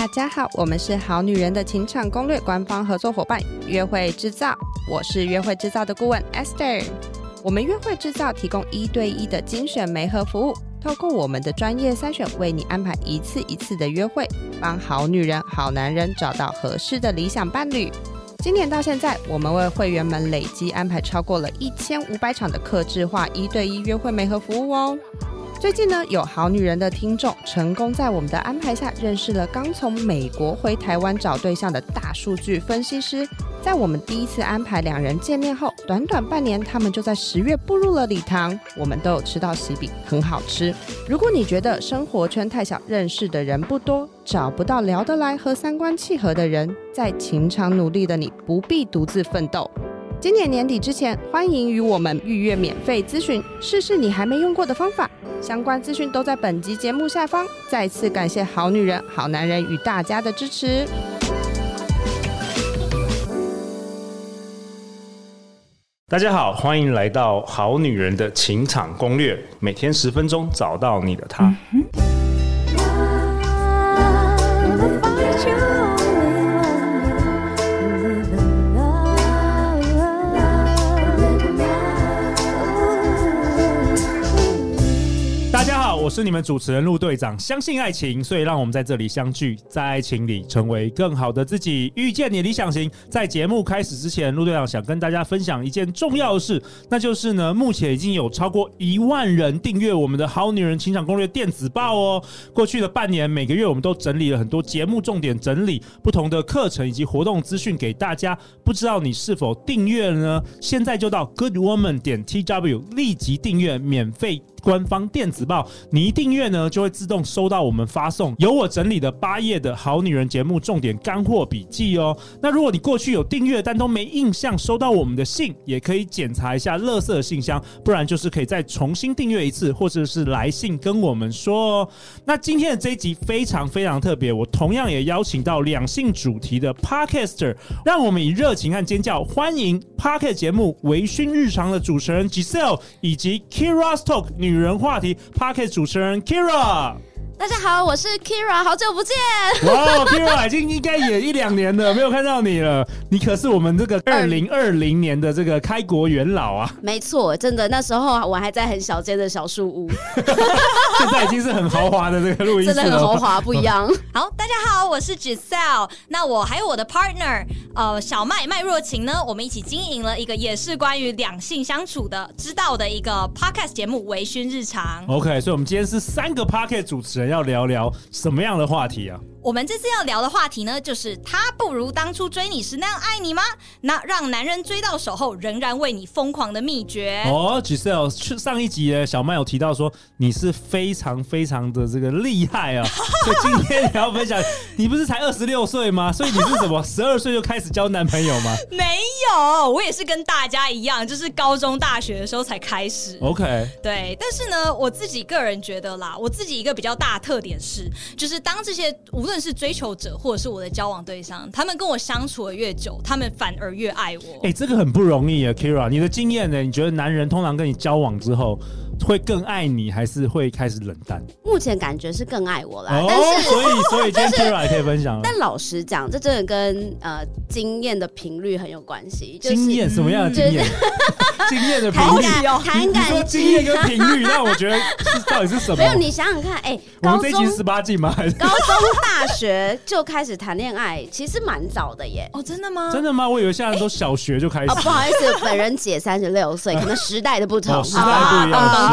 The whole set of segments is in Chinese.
大家好，我们是好女人的情场攻略官方合作伙伴约会制造，我是约会制造的顾问 Esther。我们约会制造提供一对一的精选媒合服务，透过我们的专业筛选，为你安排一次一次的约会，帮好女人、好男人找到合适的理想伴侣。今年到现在，我们为会员们累计安排超过了一千五百场的客制化一对一约会媒合服务哦。最近呢，有好女人的听众成功在我们的安排下认识了刚从美国回台湾找对象的大数据分析师。在我们第一次安排两人见面后，短短半年，他们就在十月步入了礼堂。我们都有吃到喜饼，很好吃。如果你觉得生活圈太小，认识的人不多，找不到聊得来和三观契合的人，在情场努力的你不必独自奋斗。今年年底之前，欢迎与我们预约免费咨询，试试你还没用过的方法。相关资讯都在本集节目下方。再次感谢好女人、好男人与大家的支持。大家好，欢迎来到好女人的情场攻略，每天十分钟，找到你的他。嗯是你们主持人陆队长，相信爱情，所以让我们在这里相聚，在爱情里成为更好的自己，遇见你理想型。在节目开始之前，陆队长想跟大家分享一件重要的事，那就是呢，目前已经有超过一万人订阅我们的好女人情场攻略电子报哦。过去的半年，每个月我们都整理了很多节目重点整理、不同的课程以及活动资讯给大家。不知道你是否订阅了呢？现在就到 Good Woman 点 TW 立即订阅，免费。官方电子报，你一订阅呢，就会自动收到我们发送由我整理的八页的好女人节目重点干货笔记哦。那如果你过去有订阅但都没印象收到我们的信，也可以检查一下垃圾信箱，不然就是可以再重新订阅一次，或者是来信跟我们说哦。那今天的这一集非常非常特别，我同样也邀请到两性主题的 Podcaster，让我们以热情和尖叫欢迎 Podcast 节目微醺日常的主持人 Giselle 以及 Kira's Talk 女。女人话题，Parket 主持人 Kira。大家好，我是 Keira，好久不见。哇，Keira 已经应该也一两年了，没有看到你了。你可是我们这个二零二零年的这个开国元老啊。没错，真的，那时候我还在很小间的小树屋，现在已经是很豪华的这个录音室了，真的很豪华，不一样。好，大家好，我是 Giselle。那我还有我的 partner，呃，小麦麦若晴呢，我们一起经营了一个也是关于两性相处的知道的一个 podcast 节目《微醺日常》。OK，所以我们今天是三个 podcast 主持人。要聊聊什么样的话题啊？我们这次要聊的话题呢，就是他不如当初追你时那样爱你吗？那让男人追到手后仍然为你疯狂的秘诀哦。Giselle，上一集呢，小麦有提到说你是非常非常的这个厉害啊，所以今天你要分享，你不是才二十六岁吗？所以你是什么 十二岁就开始交男朋友吗？没有，我也是跟大家一样，就是高中大学的时候才开始。OK，对，但是呢，我自己个人觉得啦，我自己一个比较大的特点是，就是当这些无无论是追求者，或者是我的交往对象，他们跟我相处的越久，他们反而越爱我。哎、这个很不容易啊，Kira，你的经验呢？你觉得男人通常跟你交往之后，会更爱你，还是会开始冷淡？目前感觉是更爱我啦。哦、但是，所以所以今天 Keira 可以分享了。但老实讲，这真的跟呃经验的频率很有关系。就是、经验什么样的经验？就是、经验的频率哦。谈感经验跟频率，那我觉得是到底是什么？没有，你想想看，哎、欸，我们这一集十八禁吗？还是高中、大学就开始谈恋爱，其实蛮早的耶。哦，真的吗？真的吗？我以为现在都小学就开始。欸、哦，不好意思，本人姐三十六岁，可能时代的不同，哦、时代不一样，哦、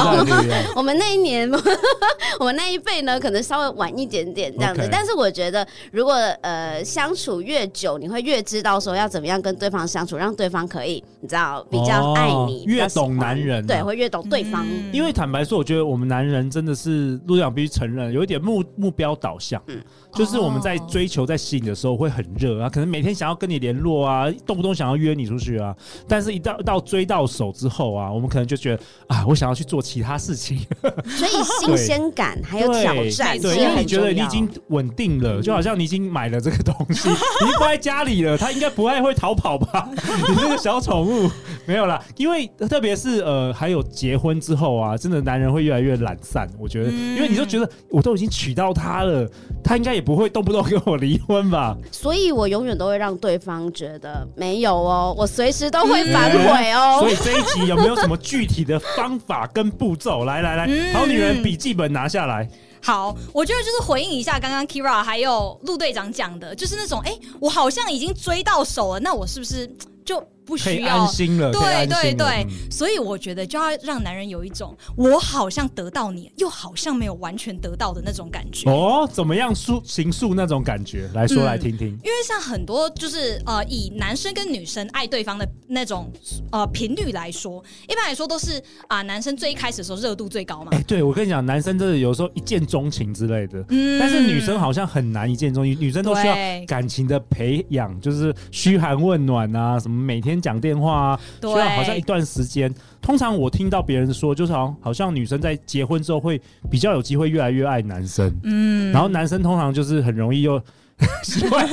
我们那一年，我们那一辈呢，可能稍微晚一点点这样子。Okay. 但是我觉得，如果呃相处越久，你会越知道说要怎么样跟对方相处，让对方可以你知道比较爱你，哦、越懂男人、啊，对，会越懂对方。嗯、因为坦白说，我觉得我们男人真的是陆长必须承认，有一点目目标导向，嗯，就是我们在追求、在吸引的时候会很热啊，可能每天想要跟你联络啊，动不动想要约你出去啊，但是一到到追到手之后啊，我们可能就觉得啊，我想要去做其他事情。所以新鲜感还有挑战，对，因为你觉得你已经稳定了，就好像你已经买了这个东西，你放在家里了，它应该不太会逃跑吧？你这个小宠物没有啦，因为特别是呃，还有结婚之后啊，真的男人会越来越懒散。我觉得，因为你就觉得我都已经娶到她了，她应该也不会动不动跟我离婚吧？所以我永远都会让对方觉得没有哦，我随时都会反悔哦。所以这一集有没有什么具体的方法跟步骤？来来来，好女人笔记本拿下来。好，我觉得就是回应一下刚刚 Keira 还有陆队长讲的，就是那种哎、欸，我好像已经追到手了，那我是不是就？不需要安心了，对对对，所以我觉得就要让男人有一种我好像得到你，又好像没有完全得到的那种感觉。哦，怎么样述形塑那种感觉？来说来听听。因为像很多就是呃，以男生跟女生爱对方的那种呃频率来说，一般来说都是啊，男生最一开始的时候热度最高嘛。哎，对我跟你讲，男生真的有时候一见钟情之类的，嗯，但是女生好像很难一见钟情，女生都需要感情的培养，就是嘘寒问暖啊，什么每天。讲电话啊，需要好像一段时间。通常我听到别人说，就是好像好像女生在结婚之后会比较有机会越来越爱男生，嗯，然后男生通常就是很容易又 喜欢。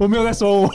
我没有在说我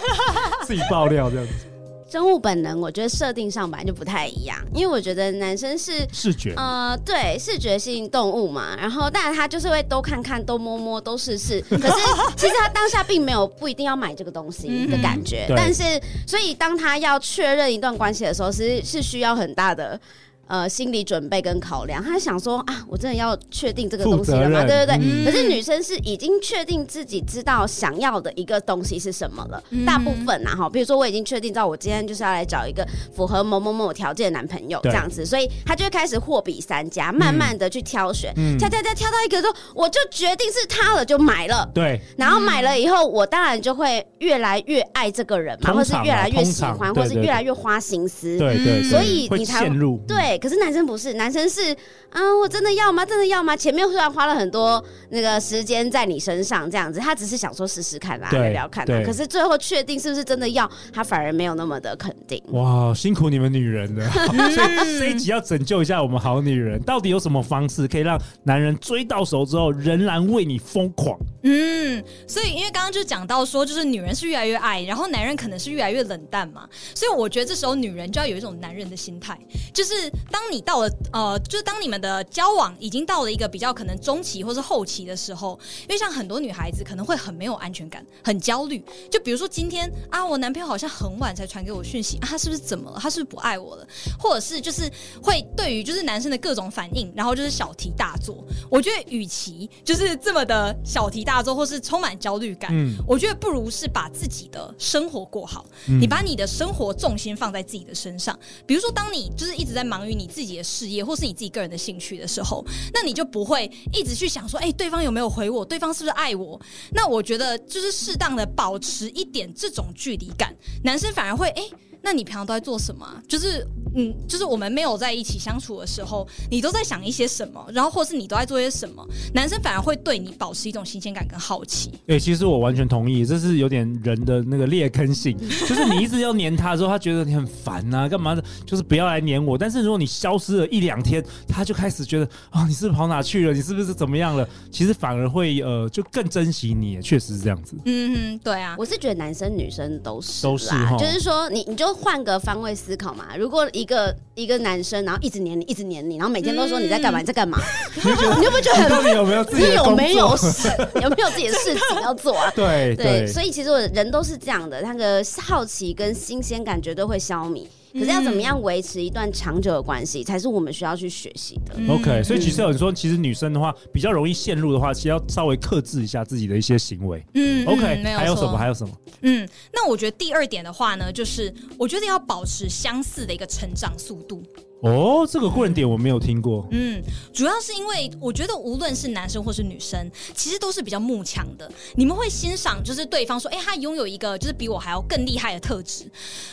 自己爆料这样子。生物本能，我觉得设定上本来就不太一样，因为我觉得男生是视觉，呃，对，视觉性动物嘛。然后，当然他就是会都看看、都摸摸、都试试。可是，其实他当下并没有不一定要买这个东西的感觉。嗯、但是，所以当他要确认一段关系的时候，是是需要很大的。呃，心理准备跟考量，他想说啊，我真的要确定这个东西了吗？对对对。嗯、可是女生是已经确定自己知道想要的一个东西是什么了。嗯、大部分呐，哈，比如说我已经确定到我今天就是要来找一个符合某某某条件的男朋友这样子，所以他就会开始货比三家，慢慢的去挑选，嗯、挑挑挑挑到一个说，我就决定是他了，就买了。对。然后买了以后，我当然就会越来越爱这个人嘛，或是越来越喜欢，或是越来越花心思。对对。所以你才陷入对。可是男生不是，男生是，啊，我真的要吗？真的要吗？前面虽然花了很多那个时间在你身上，这样子，他只是想说试试看啦，聊聊看啦。可是最后确定是不是真的要，他反而没有那么的肯定。哇，辛苦你们女人了！所以这一集要拯救一下我们好女人，到底有什么方式可以让男人追到手之后仍然为你疯狂？嗯，所以因为刚刚就讲到说，就是女人是越来越爱，然后男人可能是越来越冷淡嘛。所以我觉得这时候女人就要有一种男人的心态，就是。当你到了呃，就是当你们的交往已经到了一个比较可能中期或是后期的时候，因为像很多女孩子可能会很没有安全感，很焦虑。就比如说今天啊，我男朋友好像很晚才传给我讯息啊，他是不是怎么了？他是不是不爱我了？或者是就是会对于就是男生的各种反应，然后就是小题大做。我觉得与其就是这么的小题大做，或是充满焦虑感，嗯，我觉得不如是把自己的生活过好。嗯，你把你的生活重心放在自己的身上，比如说当你就是一直。在忙于你自己的事业，或是你自己个人的兴趣的时候，那你就不会一直去想说，哎、欸，对方有没有回我？对方是不是爱我？那我觉得就是适当的保持一点这种距离感，男生反而会，哎、欸。那你平常都在做什么？就是，嗯，就是我们没有在一起相处的时候，你都在想一些什么？然后，或是你都在做些什么？男生反而会对你保持一种新鲜感跟好奇。哎、欸，其实我完全同意，这是有点人的那个劣根性，就是你一直要黏他的时候，他觉得你很烦啊，干嘛的？就是不要来黏我。但是如果你消失了一两天，他就开始觉得啊、哦，你是不是跑哪去了？你是不是怎么样了？其实反而会呃，就更珍惜你。确实是这样子。嗯哼，对啊，我是觉得男生女生都是都是，就是说你你就。换个方位思考嘛，如果一个一个男生，然后一直黏你，一直黏你，然后每天都说你在干嘛，你在干嘛，你就不觉得很？你有没有自己的？你有没有事？有没有自己的事情要做啊？对对，所以其实我人都是这样的，那个好奇跟新鲜感绝对会消弭。可是要怎么样维持一段长久的关系，才是我们需要去学习的。OK，所以其实有人说，其实女生的话比较容易陷入的话，其实要稍微克制一下自己的一些行为。嗯，OK，还有什么？还有什么？嗯，那我觉得第二点的话呢，就是我觉得要保持相似的一个成长速度。哦，这个观点我没有听过。嗯，主要是因为我觉得无论是男生或是女生，其实都是比较慕强的。你们会欣赏就是对方说，哎，他拥有一个就是比我还要更厉害的特质。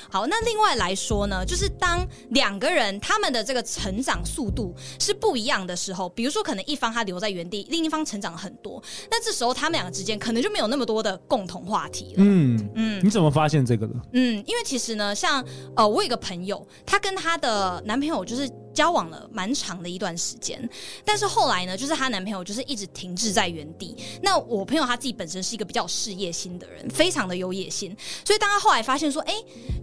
好，那另外来说呢，就是当两个人他们的这个成长速度是不一样的时候，比如说可能一方他留在原地，另一方成长很多，那这时候他们两个之间可能就没有那么多的共同话题了。嗯嗯，嗯你怎么发现这个的？嗯，因为其实呢，像呃，我有一个朋友，她跟她的男朋友。就是交往了蛮长的一段时间，但是后来呢，就是她男朋友就是一直停滞在原地。那我朋友他自己本身是一个比较事业心的人，非常的有野心，所以当他后来发现说，哎，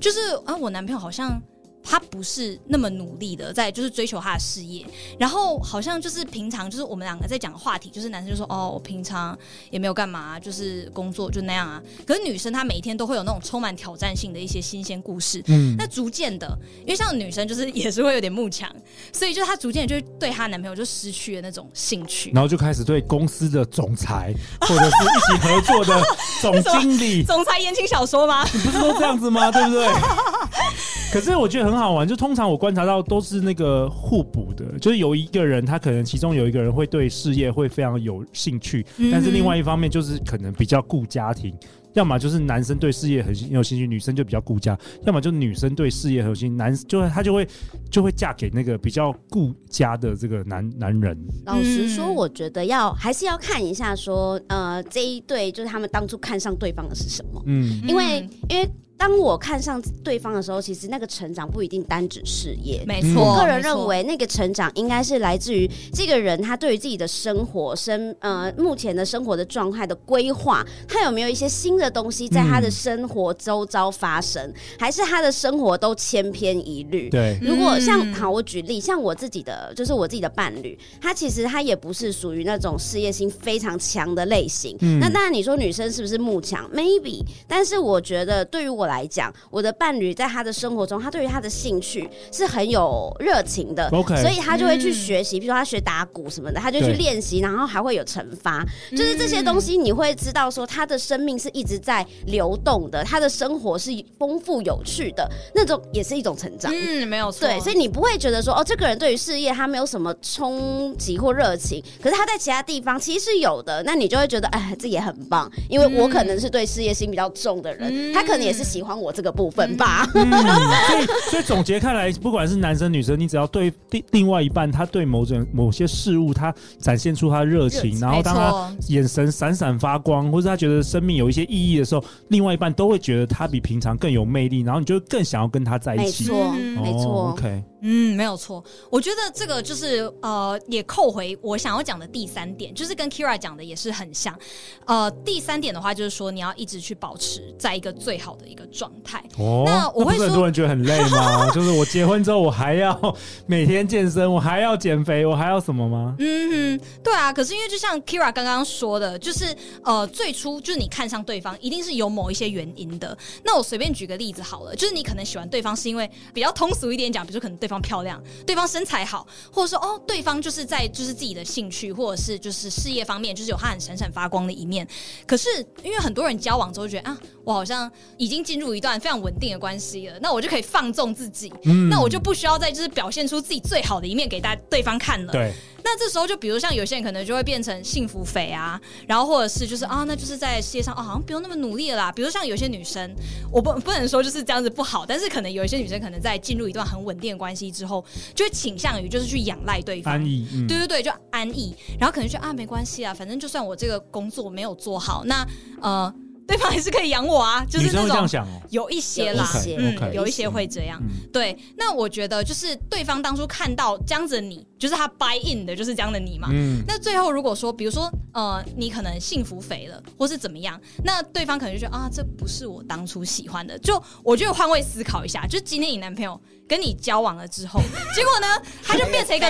就是啊，我男朋友好像。他不是那么努力的在就是追求他的事业，然后好像就是平常就是我们两个在讲的话题，就是男生就说哦，我平常也没有干嘛，就是工作就那样啊。可是女生她每一天都会有那种充满挑战性的一些新鲜故事，嗯，那逐渐的，因为像女生就是也是会有点慕强，所以就她逐渐就对她男朋友就失去了那种兴趣，然后就开始对公司的总裁或者是一起合作的总经理，总裁言情小说吗？你不是都这样子吗？对不对？可是我觉得很好玩，就通常我观察到都是那个互补的，就是有一个人他可能其中有一个人会对事业会非常有兴趣，嗯、但是另外一方面就是可能比较顾家庭，要么就是男生对事业很有兴趣，女生就比较顾家，要么就女生对事业很有兴趣，男就他就会就会嫁给那个比较顾家的这个男男人。老实说，我觉得要还是要看一下说，呃，这一对就是他们当初看上对方的是什么，嗯，因为因为。当我看上对方的时候，其实那个成长不一定单指事业。没错，我个人认为那个成长应该是来自于这个人他对于自己的生活生呃目前的生活的状态的规划，他有没有一些新的东西在他的生活周遭发生，嗯、还是他的生活都千篇一律？对，如果像好，我举例，像我自己的就是我自己的伴侣，他其实他也不是属于那种事业心非常强的类型。嗯、那当然，你说女生是不是慕强？Maybe，但是我觉得对于我来讲，我的伴侣在他的生活中，他对于他的兴趣是很有热情的，OK，所以他就会去学习，比如说他学打鼓什么的，他就去练习，然后还会有惩罚，就是这些东西你会知道说他的生命是一直在流动的，他的生活是丰富有趣的，那种也是一种成长，嗯，没有错，对，所以你不会觉得说哦，这个人对于事业他没有什么冲击或热情，可是他在其他地方其实是有的，那你就会觉得哎，这也很棒，因为我可能是对事业心比较重的人，他可能也是喜欢我。这个部分吧，嗯，所以所以总结看来，不管是男生女生，你只要对另另外一半，他对某种某些事物，他展现出他的热情，然后当他眼神闪闪发光，或者他觉得生命有一些意义的时候，另外一半都会觉得他比平常更有魅力，然后你就更想要跟他在一起。没错，没错，OK。嗯，没有错。我觉得这个就是呃，也扣回我想要讲的第三点，就是跟 Keira 讲的也是很像。呃，第三点的话就是说，你要一直去保持在一个最好的一个状态。哦，那我会说，很多人觉得很累吗？就是我结婚之后，我还要每天健身，我还要减肥，我还要什么吗？嗯哼，对啊。可是因为就像 Keira 刚刚说的，就是呃，最初就是你看上对方，一定是有某一些原因的。那我随便举个例子好了，就是你可能喜欢对方是因为比较通俗一点讲，比如可能对。对方漂亮，对方身材好，或者说哦，对方就是在就是自己的兴趣或者是就是事业方面，就是有他很闪闪发光的一面。可是因为很多人交往之后觉得啊，我好像已经进入一段非常稳定的关系了，那我就可以放纵自己，嗯、那我就不需要再就是表现出自己最好的一面给大对方看了。对。那这时候就比如像有些人可能就会变成幸福肥啊，然后或者是就是啊，那就是在世界上啊，好像不用那么努力了啦。比如像有些女生，我不不能说就是这样子不好，但是可能有一些女生可能在进入一段很稳定的关系之后，就会倾向于就是去仰赖对方，安逸，嗯、对对对，就安逸，然后可能就啊没关系啊，反正就算我这个工作没有做好，那呃。对方还是可以养我啊，就是那种有一些啦，嗯，有一些会这样。对，那我觉得就是对方当初看到这样子的你，就是他 buy in 的，就是这样的你嘛。嗯。那最后如果说，比如说呃，你可能幸福肥了，或是怎么样，那对方可能就觉得啊，这不是我当初喜欢的。就我觉得换位思考一下，就今天你男朋友跟你交往了之后，结果呢，他就变成一个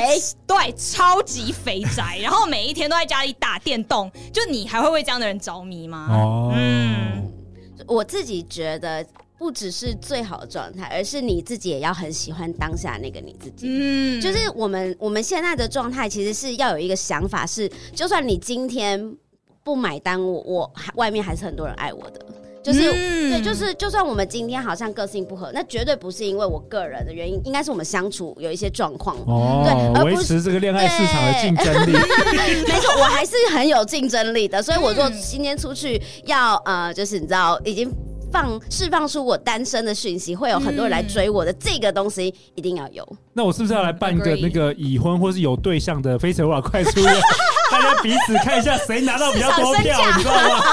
对超级肥宅，然后每一天都在家里打电动，就你还会为这样的人着迷吗？哦，嗯。嗯，我自己觉得不只是最好的状态，而是你自己也要很喜欢当下那个你自己。嗯，就是我们我们现在的状态，其实是要有一个想法是，就算你今天不买单，我我外面还是很多人爱我的。就是、嗯、对，就是就算我们今天好像个性不合，那绝对不是因为我个人的原因，应该是我们相处有一些状况。哦，对，维持这个恋爱市场的竞争力。没错，我还是很有竞争力的，所以我说今天出去要呃，就是你知道已经。放释放出我单身的讯息，会有很多人来追我的。这个东西一定要有。那我是不是要来办一个那个已婚或是有对象的非诚勿扰快速约？大家家彼此看一下谁拿到比较多票，你知道吗？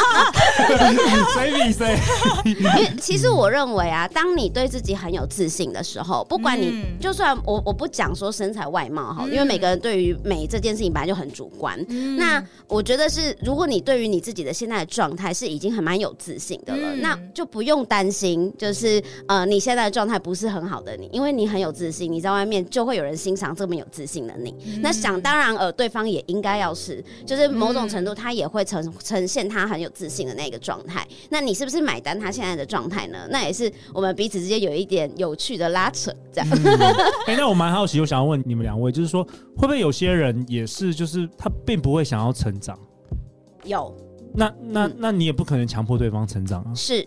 谁比谁？因为其实我认为啊，当你对自己很有自信的时候，不管你，嗯、就算我我不讲说身材外貌哈，嗯、因为每个人对于美这件事情本来就很主观。嗯、那我觉得是，如果你对于你自己的现在的状态是已经很蛮有自信的了，嗯、那就不用担心，就是呃你现在的状态不是很好的你，因为你很有自信，你在外面就会有人欣赏这么有自信的你。嗯、那想当然尔，对方也应该要是，就是某种程度他也会呈呈现他很有自信的那个状态。那你是不是买单他现在的状态呢？那也是我们彼此之间有一点有趣的拉扯，这样。哎、嗯欸，那我蛮好奇，我想要问你们两位，就是说会不会有些人也是，就是他并不会想要成长？有。那那那你也不可能强迫对方成长啊。是。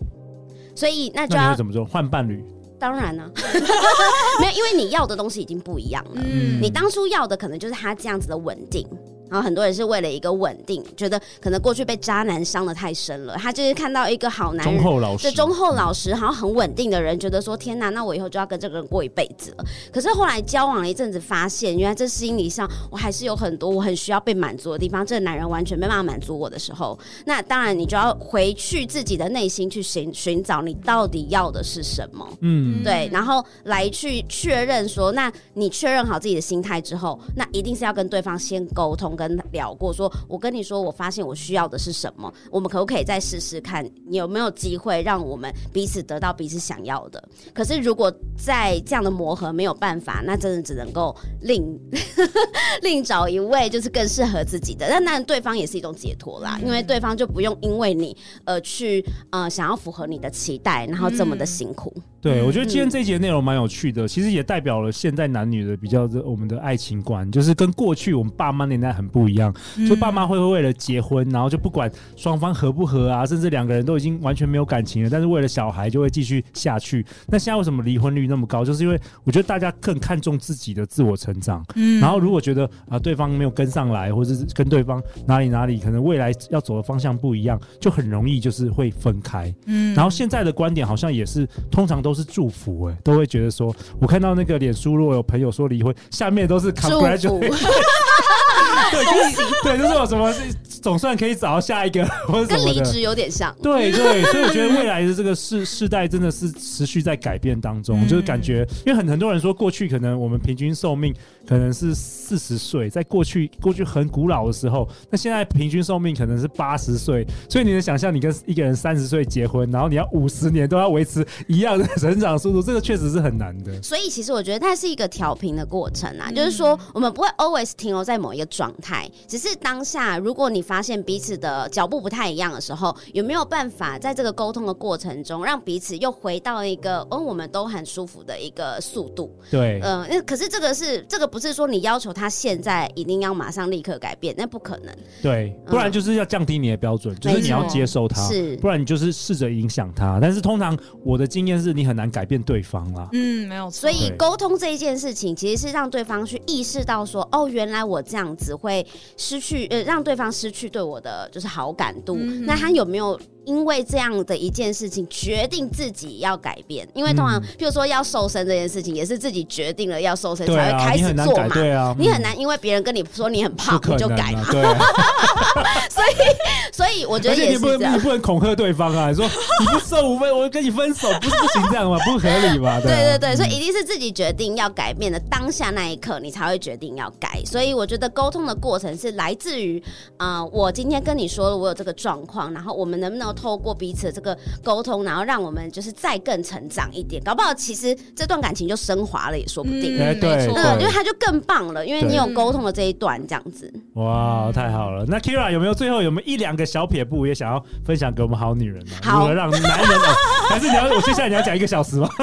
所以那就要那怎么做？换伴侣？当然呢、啊，没有，因为你要的东西已经不一样了。嗯。你当初要的可能就是他这样子的稳定。然后很多人是为了一个稳定，觉得可能过去被渣男伤的太深了，他就是看到一个好男人，忠厚老实，对忠厚老实，好像很稳定的人，觉得说天哪，那我以后就要跟这个人过一辈子了。可是后来交往了一阵子，发现原来这心理上我还是有很多我很需要被满足的地方，这个男人完全没办法满足我的时候，那当然你就要回去自己的内心去寻寻找你到底要的是什么，嗯，对，然后来去确认说，那你确认好自己的心态之后，那一定是要跟对方先沟通。跟聊过，说我跟你说，我发现我需要的是什么，我们可不可以再试试看，你有没有机会让我们彼此得到彼此想要的？可是如果在这样的磨合没有办法，那真的只能够另 另找一位，就是更适合自己的。但那对方也是一种解脱啦，因为对方就不用因为你而去呃想要符合你的期待，然后这么的辛苦。嗯、对，我觉得今天这一节内容蛮有趣的，其实也代表了现在男女的比较的我们的爱情观，就是跟过去我们爸妈年代很不一样，就爸妈会为了结婚，然后就不管双方合不合啊，甚至两个人都已经完全没有感情了，但是为了小孩就会继续下去。那现在为什么离婚率那么高？就是因为我觉得大家更看重自己的自我成长，嗯，然后如果觉得啊对方没有跟上来，或者是跟对方哪里哪里可能未来要走的方向不一样，就很容易就是会分开，嗯。然后现在的观点好像也是通常都是祝福，哎，都会觉得说，我看到那个脸书，如果有朋友说离婚，下面都是 congratulate 对，就是 对，就是有什么是总算可以找到下一个，或者跟离职有点像。对对，所以我觉得未来的这个世世代真的是持续在改变当中，就是感觉，因为很很多人说过去可能我们平均寿命可能是四十岁，在过去过去很古老的时候，那现在平均寿命可能是八十岁，所以你能想象，你跟一个人三十岁结婚，然后你要五十年都要维持一样的 成长速度，这个确实是很难的。所以其实我觉得它是一个调频的过程啊，就是说我们不会 always 停留在某一个状态，只是当下如果你发现彼此的脚步不太一样的时候，有没有办法在这个沟通的过程中，让彼此又回到一个嗯我们都很舒服的一个速度？对，嗯、呃，可是这个是这个不是说你要求他现在一定要马上立刻改变，那不可能。对，不然就是要降低你的标准，嗯、就是你要接受他，是，不然你就是试着影响他。但是通常我的经验是你很难改变对方啦。嗯，没有错。所以沟通这一件事情，其实是让对方去意识到说，哦，原来我这样子会失去，呃，让对方失去对我的就是好感度。嗯、那他有没有？因为这样的一件事情，决定自己要改变。因为通常，譬如说要瘦身这件事情，也是自己决定了要瘦身才会开始做嘛。对啊，你很难因为别人跟你说你很胖，你就改嘛。对。所以，所以我觉得也是这样。你不能，你不能恐吓对方啊！你说你不瘦五分，我就跟你分手，不是不行这样吗？不合理吧？对对对，所以一定是自己决定要改变的当下那一刻，你才会决定要改。所以我觉得沟通的过程是来自于啊，我今天跟你说了我有这个状况，然后我们能不能透过彼此的。这个沟通，然后让我们就是再更成长一点，搞不好其实这段感情就升华了也说不定。没错，因为他就更棒了，因为你有沟通的这一段，这样子。哇，太好了！那 Keira 有没有最后有没有一两个小撇步也想要分享给我们好女人呢？好，如何让男人、哦？还是你要我接下来你要讲一个小时吗？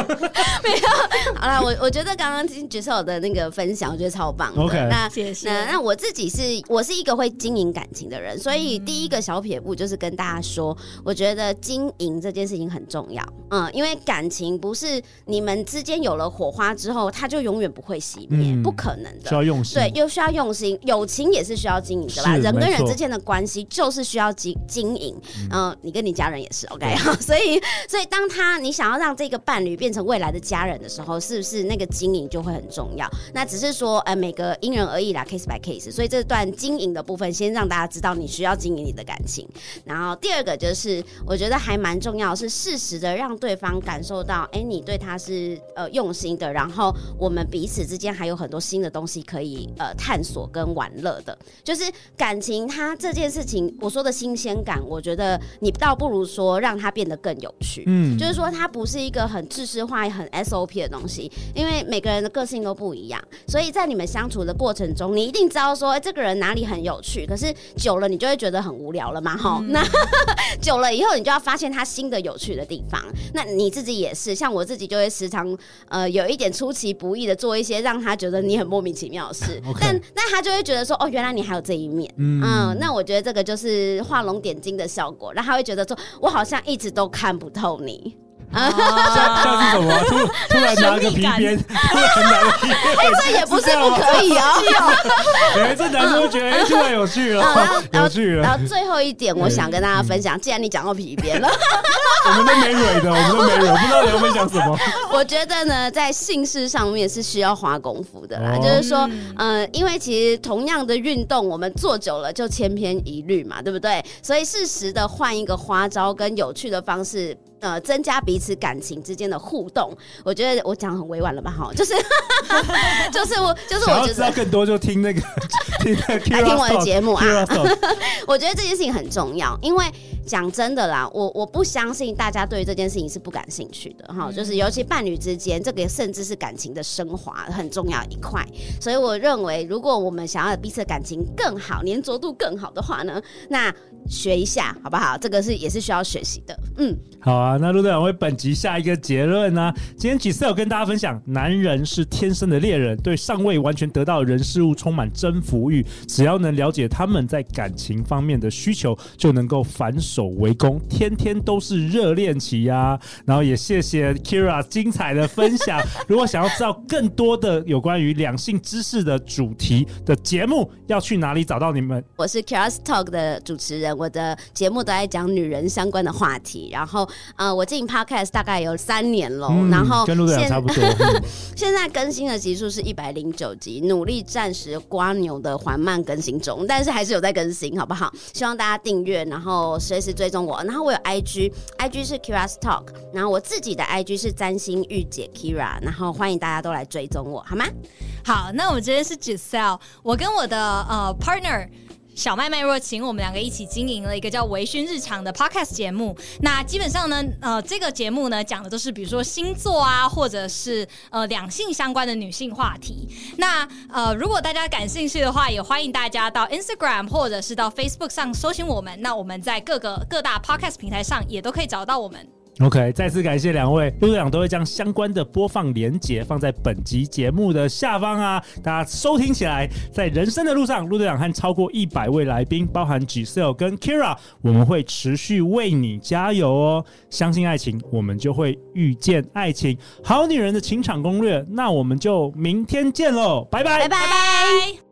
没有。好了，我我觉得刚刚听 Giselle 的那个分享，我觉得超棒的。OK，那谢谢。那那我自己是我是一个会经营感情的人，所以第一个小撇步就是跟大家说，我觉得经经营这件事情很重要，嗯，因为感情不是你们之间有了火花之后，它就永远不会熄灭，嗯、不可能的。需要用心，对，又需要用心。友情也是需要经营的吧？人跟人之间的关系就是需要要经经营，嗯、呃，你跟你家人也是 OK，所以所以当他你想要让这个伴侣变成未来的家人的时候，是不是那个经营就会很重要？那只是说，呃，每个因人而异啦，case by case。所以这段经营的部分，先让大家知道你需要经营你的感情。然后第二个就是，我觉得还蛮重要，是适时的让对方感受到，哎、欸，你对他是呃用心的。然后我们彼此之间还有很多新的东西可以呃探索跟玩乐的。就是感情，它这件事情，我说的新鲜感，我觉得你倒不如说让它变得更有趣。嗯，就是说它不是一个很知识化、很 SOP 的东西，因为每个人的个性都不一样，所以在你们相处的过程中，你一定知道说，哎，这个人哪里很有趣。可是久了，你就会觉得很无聊了嘛，哈、嗯。那 久了以后，你就要发现他新的有趣的地方。那你自己也是，像我自己就会时常呃有一点出其不意的做一些让他觉得你很莫名其妙的事，嗯、但那他就会觉得说，哦，原来你还有这一面，嗯，嗯，那我觉得这个就是画龙点睛的效果，然后他会觉得说，我好像一直都看不透你。啊，像像是什么？突突然拿个皮鞭，突然拿个皮鞭，哎，这也不是不可以哦。哎，这男生觉得哎，突然有趣了，有趣了。然后最后一点，我想跟大家分享，既然你讲到皮鞭了，我们都没蕊的，我们都没蕊，不知道你要分享什么。我觉得呢，在性事上面是需要花功夫的啦，就是说，嗯，因为其实同样的运动，我们做久了就千篇一律嘛，对不对？所以适时的换一个花招跟有趣的方式。呃，增加彼此感情之间的互动，我觉得我讲很委婉了吧？哈，就是 就是我就是我觉得知道更多就听那个 听来听我的节目啊。我觉得这件事情很重要，因为讲真的啦，我我不相信大家对于这件事情是不感兴趣的哈。就是尤其伴侣之间，这个甚至是感情的升华很重要一块。所以我认为，如果我们想要彼此的感情更好、粘着度更好的话呢，那学一下好不好？这个是也是需要学习的。嗯，好啊。啊，那陆队长为本集下一个结论呢、啊？今天 Giselle 跟大家分享，男人是天生的猎人，对尚未完全得到人事物充满征服欲，只要能了解他们在感情方面的需求，就能够反手为攻，天天都是热恋期呀、啊。然后也谢谢 Keira 精彩的分享。如果想要知道更多的有关于两性知识的主题的节目，要去哪里找到你们？我是 Keira's Talk 的主持人，我的节目都在讲女人相关的话题，然后。呃，我进 Podcast 大概有三年了，嗯、然后跟陆队长差不多。嗯、现在更新的集数是一百零九集，努力暂时瓜牛的缓慢更新中，但是还是有在更新，好不好？希望大家订阅，然后随时追踪我。然后我有 IG，IG 是 Kira's Talk，然后我自己的 IG 是占星御姐 Kira，然后欢迎大家都来追踪我，好吗？好，那我们今天是 Giselle，我跟我的呃 partner。小麦麦若晴，我们两个一起经营了一个叫《微醺日常》的 podcast 节目。那基本上呢，呃，这个节目呢讲的都是比如说星座啊，或者是呃两性相关的女性话题。那呃，如果大家感兴趣的话，也欢迎大家到 Instagram 或者是到 Facebook 上搜寻我们。那我们在各个各大 podcast 平台上也都可以找到我们。OK，再次感谢两位陆队长，都会将相关的播放连接放在本集节目的下方啊，大家收听起来，在人生的路上，陆队长和超过一百位来宾，包含 Giselle 跟 Kira，我们会持续为你加油哦。相信爱情，我们就会遇见爱情。好女人的情场攻略，那我们就明天见喽，拜拜，拜拜。